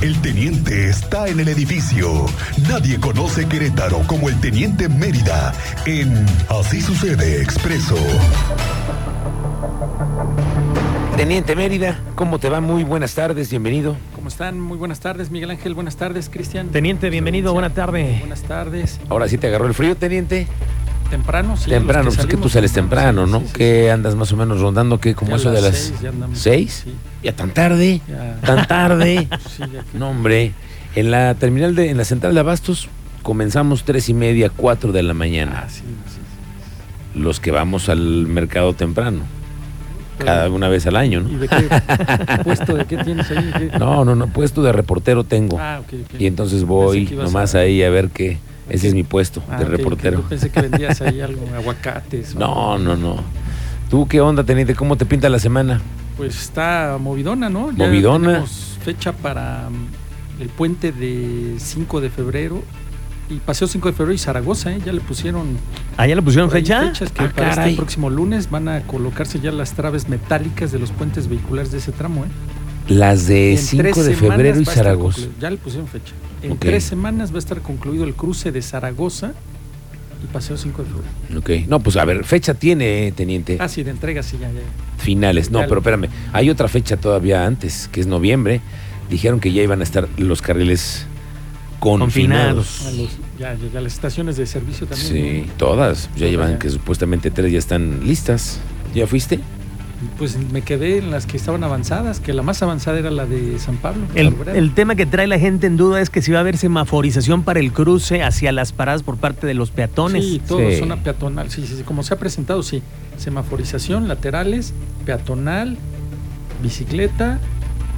El teniente está en el edificio. Nadie conoce Querétaro como el teniente Mérida en Así sucede expreso. Teniente Mérida, ¿cómo te va? Muy buenas tardes, bienvenido. ¿Cómo están? Muy buenas tardes, Miguel Ángel. Buenas tardes, Cristian. Teniente, bienvenido, buena tarde. Buenas tardes. Ahora sí te agarró el frío, teniente. Temprano, sí. temprano, pues que tú sales temprano, ¿no? sí, ¿Qué andas más o menos rondando? ¿Qué? Como Ya eso de las seis ya seis? Tan tarde, ya. tan tarde. Que- no, hombre. En la terminal de, en la central de Abastos comenzamos tres y media, cuatro de la mañana. Ah, sí, sí, Los que vamos al mercado temprano, cada una vez al año, ¿Y ¿no? de qué puesto de qué tienes ahí? ¿Qué? No, no, no, puesto de reportero tengo. Ah, ok, ok. Y entonces voy que nomás a- ahí a ver qué. Ese es mi puesto Ah, de reportero. Yo pensé que vendías ahí algo, aguacates. o No, no, no. ¿Tú qué onda, teniente? ¿Cómo te pinta la semana? Pues está movidona, ¿no? Ya Movidona. Tenemos fecha para mm, el puente de 5 de febrero y Paseo 5 de febrero y Zaragoza, ¿eh? Ya le pusieron ¿Ah, ya le pusieron fecha? fechas que Ah, para caray. este próximo lunes van a colocarse ya las traves metálicas de los puentes vehiculares de ese tramo. ¿eh? Las de En 5 tres de febrero y Zaragoza. Ya le pusieron fecha. En tres semanas va a estar concluido el cruce de Zaragoza y Paseo 5 de febrero. Ok. No, pues a ver, fecha tiene, eh, teniente. Ah, sí, de entrega, sí, ya, ya. Finales. No, pero espérame. Hay otra fecha todavía antes, que es noviembre. Dijeron que ya iban a estar los carriles confinados. A los- ya, ya, las estaciones de servicio también. Sí, ¿no? todas. Ya llevan que supuestamente tres ya están listas. ¿Ya fuiste? Pues me quedé en las que estaban avanzadas, que la más avanzada era la de San Pablo. El, tema que trae la gente en duda es que si va a haber semaforización para el cruce hacia las paradas por parte de los peatones. Sí, todo Sí. zona peatonal. Sí, sí, sí. Como se ha presentado, sí. Semaforización, laterales, peatonal, bicicleta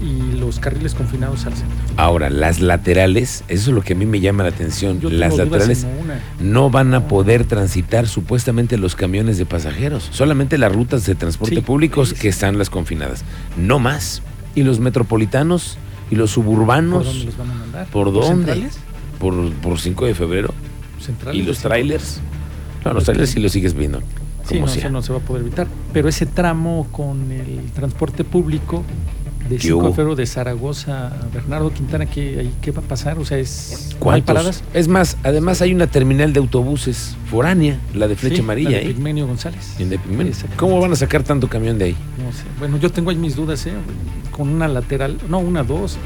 y los carriles confinados al centro. Ahora, las laterales, eso es lo que a mí me llama la atención. Yo las laterales no van a poder transitar supuestamente los camiones de pasajeros, solamente las rutas de transporte Sí, públicos sí, sí. que están las confinadas, no más. Y los metropolitanos y los ¿Por suburbanos, dónde los van a mandar? ¿Por dónde? por, por 5 de febrero, ¿Centrales y los trailers. No, los trailers sí los sigues viendo. Sí, no, eso no se va a poder evitar. Pero ese tramo con el transporte público de ¿Qué 5 hubo? de febrero de Zaragoza Bernardo Quintana, ¿qué, ¿qué va a pasar? O sea, es, ¿no hay ¿Cuántos? paradas? Es más, además hay una terminal de autobuses foránea, la de Flecha Sí, Amarilla, la de ¿eh? Pigmenio González. En de Pigmenio. ¿Cómo van a sacar tanto camión de ahí? No sé. Bueno, yo tengo ahí mis dudas, ¿eh? Con una lateral, no, una, dos,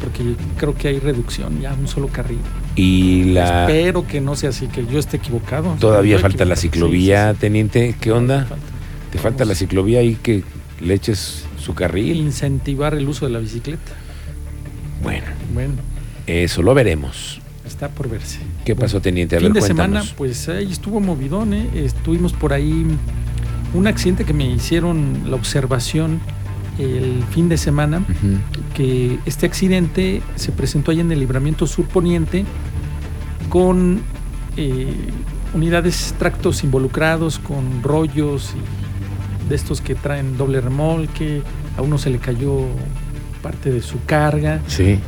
porque creo que hay reducción, ya un solo carril. Y la Espero que no sea así, que yo esté equivocado. todavía falta la ciclovía, Sí, sí, sí. teniente, ¿qué onda? Falta. Te falta la ciclovía ahí que le eches su carril. Incentivar el uso de la bicicleta. Bueno, Bueno, eso lo veremos. está por verse. ¿Qué pasó, teniente? A fin ver, de semana, pues ahí estuvo movidón, ¿eh? Estuvimos por ahí un accidente que me hicieron la observación el fin de semana, que este accidente se presentó ahí en el libramiento sur poniente con eh, unidades tractos involucrados, con rollos y de estos que traen doble remolque, a uno se le cayó parte de su carga, Sí.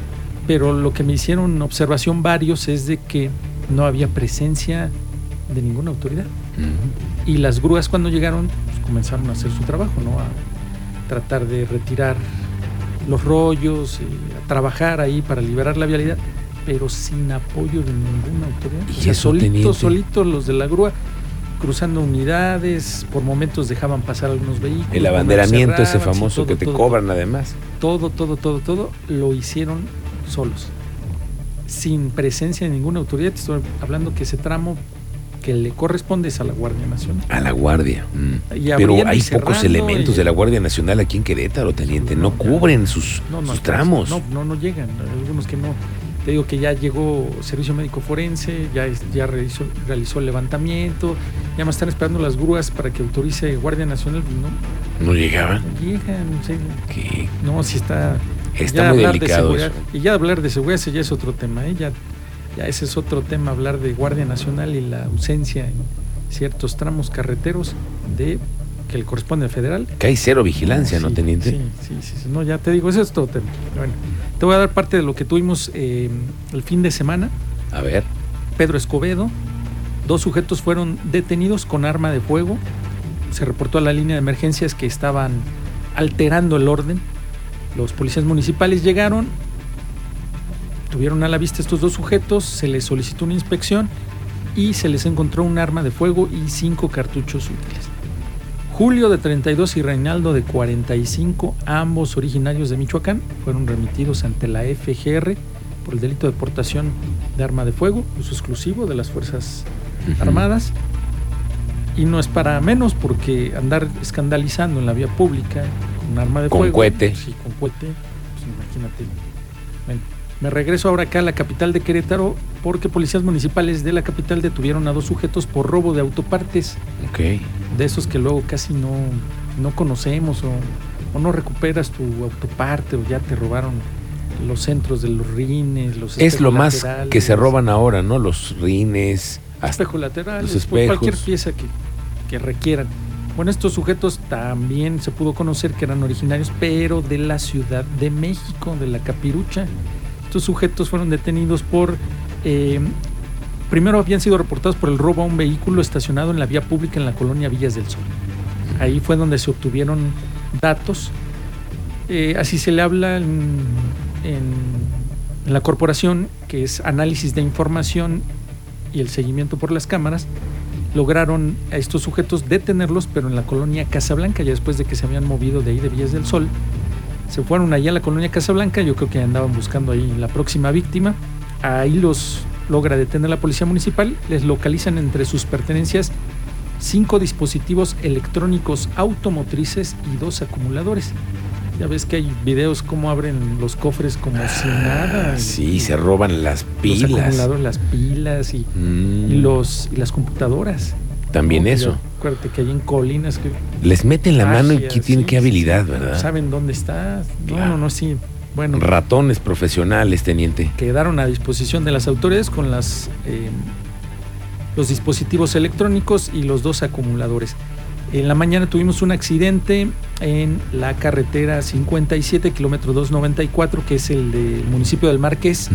pero lo que me hicieron observación varios es de que no había presencia de ninguna autoridad. Y las grúas cuando llegaron pues, comenzaron a hacer su trabajo, ¿no? A tratar de retirar los rollos, eh, a trabajar ahí para liberar la vialidad, pero sin apoyo de ninguna autoridad. ¿Y O sea, eso, solitos, solitos los de la grúa cruzando unidades, por momentos dejaban pasar algunos vehículos. El abanderamiento ese cerraban, famoso todo, que te todo, cobran además. Todo, todo, todo, todo lo hicieron solos, sin presencia de ninguna autoridad. Te estoy hablando que ese tramo que le corresponde es a la Guardia Nacional. A la Guardia. mm. Y Pero hay pocos elementos y- de la Guardia Nacional aquí en Querétaro, teniente. No, cubren sus, No, no, sus tramos. No, no, no llegan. Algunos que no. Te digo que ya llegó Servicio Médico Forense, ya, ya realizó, realizó el levantamiento, ya me están esperando las grúas para que autorice Guardia Nacional. No, ¿No llegaban. no llegan. no sé. ¿Qué? No, si está. Está ya muy de delicado eso. Y ya hablar de seguridad, ese ya es otro tema. ¿eh? Ya, ya ese es otro tema, hablar de Guardia Nacional y la ausencia en ciertos tramos carreteros de que le corresponde al federal. Que hay cero vigilancia, ¿no, teniente? Sí, sí, sí, sí. No, ya te digo, ese es todo tema. Bueno, te voy a dar parte de lo que tuvimos eh, el fin de semana. A ver. Pedro Escobedo, dos sujetos fueron detenidos con arma de fuego. Se reportó a la línea de emergencias que estaban alterando el orden. Los policías municipales llegaron, tuvieron a la vista estos dos sujetos, se les solicitó una inspección y se les encontró un arma de fuego y cinco cartuchos útiles. Julio de 32 y Reinaldo de 45, ambos originarios de Michoacán, fueron remitidos ante la FGR por el delito de portación de arma de fuego, uso exclusivo de las Fuerzas. Armadas. Y no es para menos porque andar escandalizando en la vía pública con arma de Con fuego. cohete. Sí, con cohete. Pues imagínate. Bueno, me regreso ahora acá a la capital de Querétaro porque policías municipales de la capital detuvieron a dos sujetos por robo de autopartes, Ok. de esos que luego casi no, no conocemos o, o no recuperas tu autoparte o ya te robaron los centros de los rines, los Es lo más espejos que se roban ahora, ¿no? Los rines, hasta Espejo laterales, los pues, cualquier espejos. pieza que, que requieran. Bueno, estos sujetos también se pudo conocer que eran originarios, pero de la Ciudad de México, de la Capirucha. Estos sujetos fueron detenidos por... eh, primero habían sido reportados por el robo a un vehículo estacionado en la vía pública en la colonia Villas del Sol. Ahí fue donde se obtuvieron datos. Eh, así se le habla en, en- la corporación, que es análisis de información y el seguimiento por las cámaras, lograron a estos sujetos detenerlos, pero en la colonia Casablanca, ya después de que se habían movido de ahí de Villas del Sol. Se fueron allá a la colonia Casablanca, yo creo que andaban buscando ahí la próxima víctima. Ahí los logra detener la policía municipal, les localizan entre sus pertenencias cinco dispositivos electrónicos automotrices y dos acumuladores. Ya ves que hay videos cómo abren los cofres como si nada. Ah, Sí, y- se roban las los pilas. acumuladores, las pilas y, Mm, y los, y las computadoras. También eso. Acuérdate que hay en colinas que Les meten la mano y que tienen sí, qué habilidad, sí. ¿verdad? Saben dónde está. No, Claro. no, no, sí. Bueno, Ratones profesionales, teniente. quedaron a disposición de las autoridades con las eh, los dispositivos electrónicos y los dos acumuladores. En la mañana tuvimos un accidente en la carretera 57, kilómetro 294, que es el del municipio del Marqués.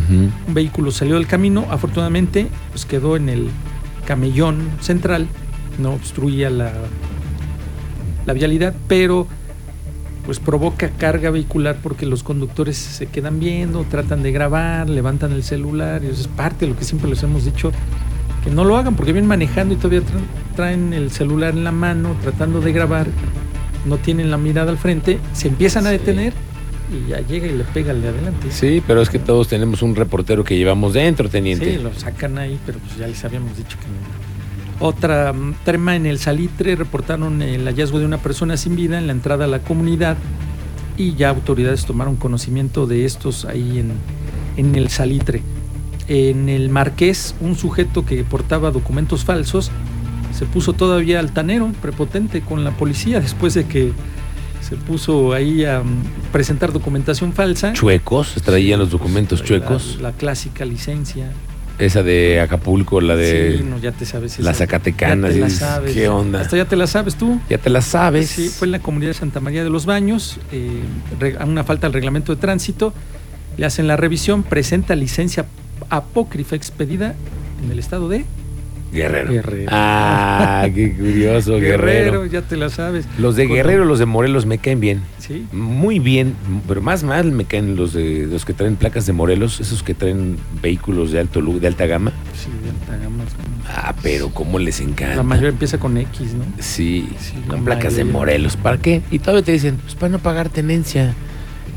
Un vehículo salió del camino, afortunadamente pues quedó en el camellón central, no obstruía la, la vialidad, pero pues provoca carga vehicular porque los conductores se quedan viendo, tratan de grabar, levantan el celular, y eso es parte de lo que siempre les hemos dicho, que no lo hagan porque vienen manejando y todavía tra- traen el celular en la mano, tratando de grabar, no tienen la mirada al frente, se empiezan a detener y ya llega y le pega al de adelante. Sí, pero es que todos tenemos un reportero que llevamos dentro, teniente. Sí, lo sacan ahí, pero pues ya les habíamos dicho que no. Otra mm, trema en el Salitre reportaron el hallazgo de una persona sin vida en la entrada a la comunidad y ya autoridades tomaron conocimiento de estos ahí en, en el Salitre. En el Marqués, un sujeto que portaba documentos falsos se puso todavía altanero, prepotente con la policía después de que se puso ahí a mm, presentar documentación falsa. Chuecos, traían los documentos La- chuecos. La, clásica licencia. Esa de Acapulco, la de Sí, no, ya te sabes. esa. Zacatecanas. Ya te y la sabes. ¿Qué onda? Hasta ya te la sabes tú. Ya te la sabes. Sí, fue en la comunidad de Santa María de los Baños, eh, una falta al reglamento de tránsito. Le hacen la revisión, presenta licencia apócrifa expedida en el estado de Guerrero. Guerrero. Ah, qué curioso, Guerrero. ya te la sabes. Los de Guerrero, los de Morelos me caen bien. Sí, Muy bien, pero más mal me caen los de los que traen placas de Morelos, esos que traen vehículos de alto de alta gama. sí, de alta gama, es como- Ah, pero cómo les encanta. La mayoría empieza con X, ¿no? Sí, Sí, con la placas de. Morelos. ¿Para qué? Y todavía te dicen, pues para no pagar tenencia.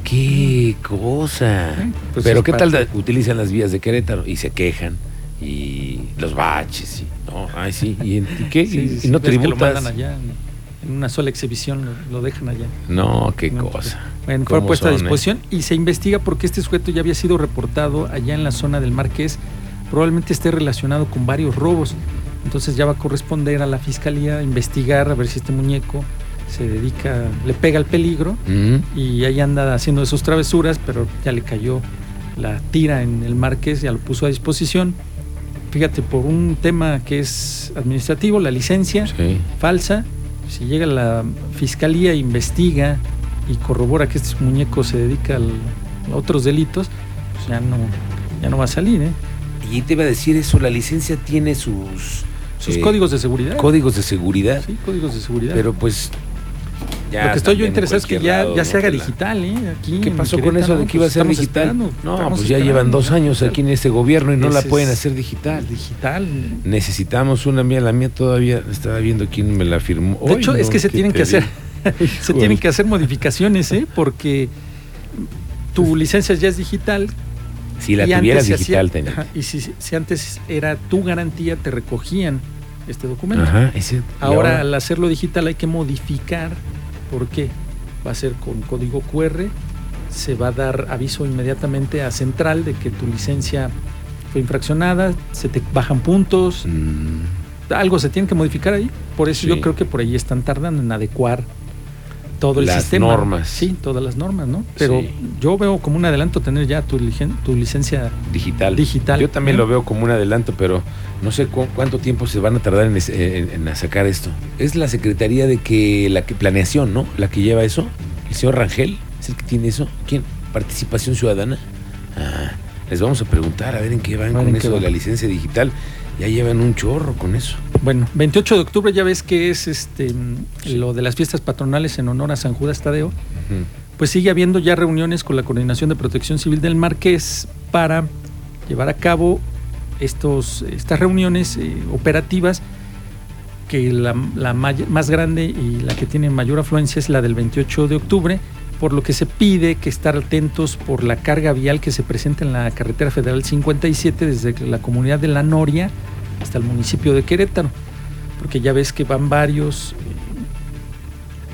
Qué cosa. Eh, pues pero qué tal utilizan las vías de Querétaro y se quejan y los baches y no, ay sí, y, en- ¿y qué? Sí, y, sí, y no ves que lo tributas. mandan allá en, una sola exhibición, lo, lo dejan allá. No, qué No, cosa. Bueno, fue ¿Cómo puesta a eh? disposición y se investiga porque este sujeto ya había sido reportado allá en la zona del Marqués. Probablemente esté relacionado con varios robos. Entonces ya va a corresponder a la fiscalía investigar a ver si este muñeco se dedica, le pega el peligro Mm, y ahí anda haciendo sus travesuras, pero ya le cayó la tira en el Marqués, ya lo puso a disposición. Fíjate, por un tema que es administrativo, la licencia sí. falsa, si llega la fiscalía, investiga y corrobora que este muñeco se dedica al- a otros delitos, pues ya no, ya no va a salir, ¿eh? Y te iba a decir eso, la licencia tiene sus Sus eh, códigos de seguridad. códigos de seguridad, Sí, códigos de seguridad. pero pues Ya Lo que estoy yo interesado es que ya, lado, ya se haga digital, ¿eh? Aquí ¿Qué pasó con eso de que iba a ser digital? esperando, no, estamos pues ya llevan dos años aquí en este gobierno y no la pueden hacer digital. Digital. Necesitamos una mía, la mía todavía estaba viendo quién me la firmó. De hecho, no, es que se ¿qué tienen que hacer, se tienen que hacer modificaciones, ¿eh? Porque tu licencia ya es digital. Si la tuvieras digital, hacía- tenía. ajá, y si, si antes era tu garantía, te recogían este documento. Ajá, ese- y Ahora, al hacerlo digital hay que modificar. ¿Por qué? Va a ser con código QR. Se va a dar aviso inmediatamente a Central de que tu licencia fue infraccionada, se te bajan puntos, Mm, algo se tiene que modificar ahí. Por eso Sí. yo creo que por ahí están tardando en adecuar todo el Las sistema. normas. Sí, todas las normas, ¿no? Pero Sí. yo veo como un adelanto tener ya tu, tu licencia digital. Digital. Yo también lo veo como un adelanto, pero no sé cu- cuánto tiempo se van a tardar en, en- en sacar esto. Es la Secretaría de que la que planeación, ¿no? La que lleva eso. El señor Rangel es el que tiene eso. ¿Quién? Participación ciudadana. Ah, les vamos a preguntar a ver en qué van con eso de la licencia digital. Ya llevan un chorro con eso. Bueno, 28 de octubre ya ves que es este lo de las fiestas patronales en honor a San Judas Tadeo. Pues sigue habiendo ya reuniones con la Coordinación de Protección Civil del Marqués para llevar a cabo estos, estas reuniones eh, operativas que la, la may- más grande y la que tiene mayor afluencia es la del 28 de octubre, por lo que se pide que estar atentos por la carga vial que se presenta en la carretera federal 57 desde la comunidad de La Noria hasta el municipio de Querétaro, porque ya ves que van varios, eh,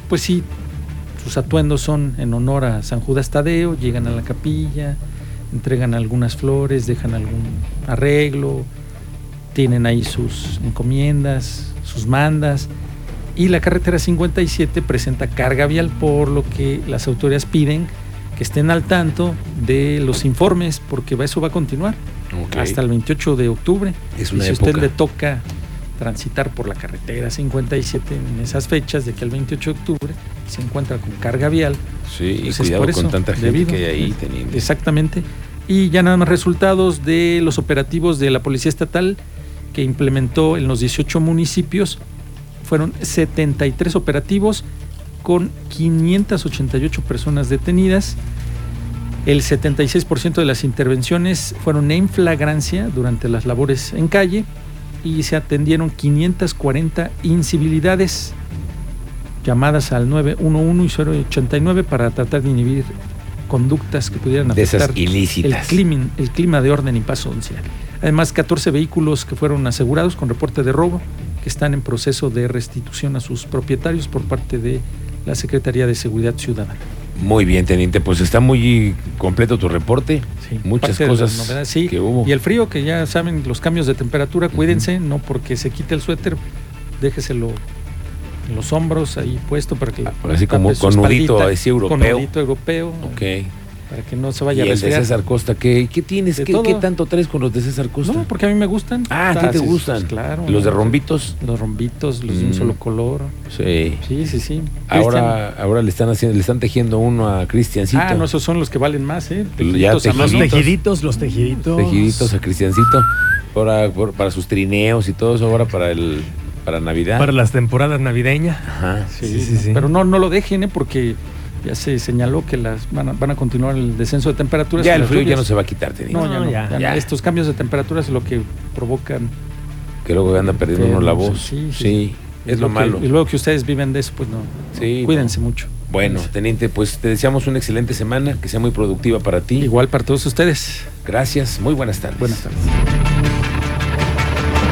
pues sí, sus atuendos son en honor a San Judas Tadeo, llegan a la capilla, entregan algunas flores, dejan algún arreglo, tienen ahí sus encomiendas, sus mandas, y la carretera 57 presenta carga vial, por lo que las autoridades piden que estén al tanto de los informes, porque eso va a continuar hasta el 28 de octubre. Es y si a época. usted le toca transitar por la carretera 57 en esas fechas de que el 28 de octubre se encuentra con carga vial, Sí, y cuidado por con eso, tanta gente debido. que hay ahí teniendo. Exactamente. Y ya nada más resultados de los operativos de la Policía Estatal que implementó en los 18 municipios. Fueron 73 operativos con 588 personas detenidas. El 76% de las intervenciones fueron en flagrancia durante las labores en calle y se atendieron 540 incivilidades llamadas al 911 y 089 para tratar de inhibir conductas que pudieran afectar el clima, el clima de orden y paz social. Además, 14 vehículos que fueron asegurados con reporte de robo que están en proceso de restitución a sus propietarios por parte de la Secretaría de Seguridad Ciudadana. Muy bien, teniente. Pues está muy completo tu reporte. Sí, Muchas cosas sí. que hubo. Y el frío, que ya saben, los cambios de temperatura, cuídense, no porque se quite el suéter, déjeselo en los hombros ahí puesto para que Así como con nudito así europeo. Con nudito europeo, Ok. Para que no se Y vaya a el de resfriar. César Costa, ¿qué, qué tienes? ¿Qué, qué tanto traes con los de César Costa? No, porque a mí me gustan. Ah, ¿a ti te gustan? pues, claro. ¿Los de rombitos? Los rombitos, los de un Mm. solo color. Sí. Sí, sí, sí. Ahora, ahora le están haciendo, le están tejiendo uno a Cristiancito. Cristian- Ah, no, esos son los que valen más, ¿eh? Tejiditos tejiditos. Los tejiditos, los tejiditos. Tejiditos a Cristiancito. Ahora, por- para sus trineos y todo eso, ahora para el para Navidad. Para las temporadas navideñas. Ajá. Sí, Sí, sí, sí. Pero no, no lo dejen, ¿eh? Porque ya se señaló que las van a, van a continuar el descenso de temperaturas. Ya el frío ya no se va a quitar, te digo. No, ya No, no, ya, ya no. ya. Estos cambios de temperaturas es lo que provocan. Que luego anda perdiendo uno la voz. Sí, Sí, sí. es lo que- malo. Y luego que ustedes viven de eso, pues no. Sí, Cuídense mucho. Bueno, teniente, pues te deseamos una excelente semana, que sea muy productiva para ti. Igual para todos ustedes. Gracias, muy buenas tardes. Buenas tardes.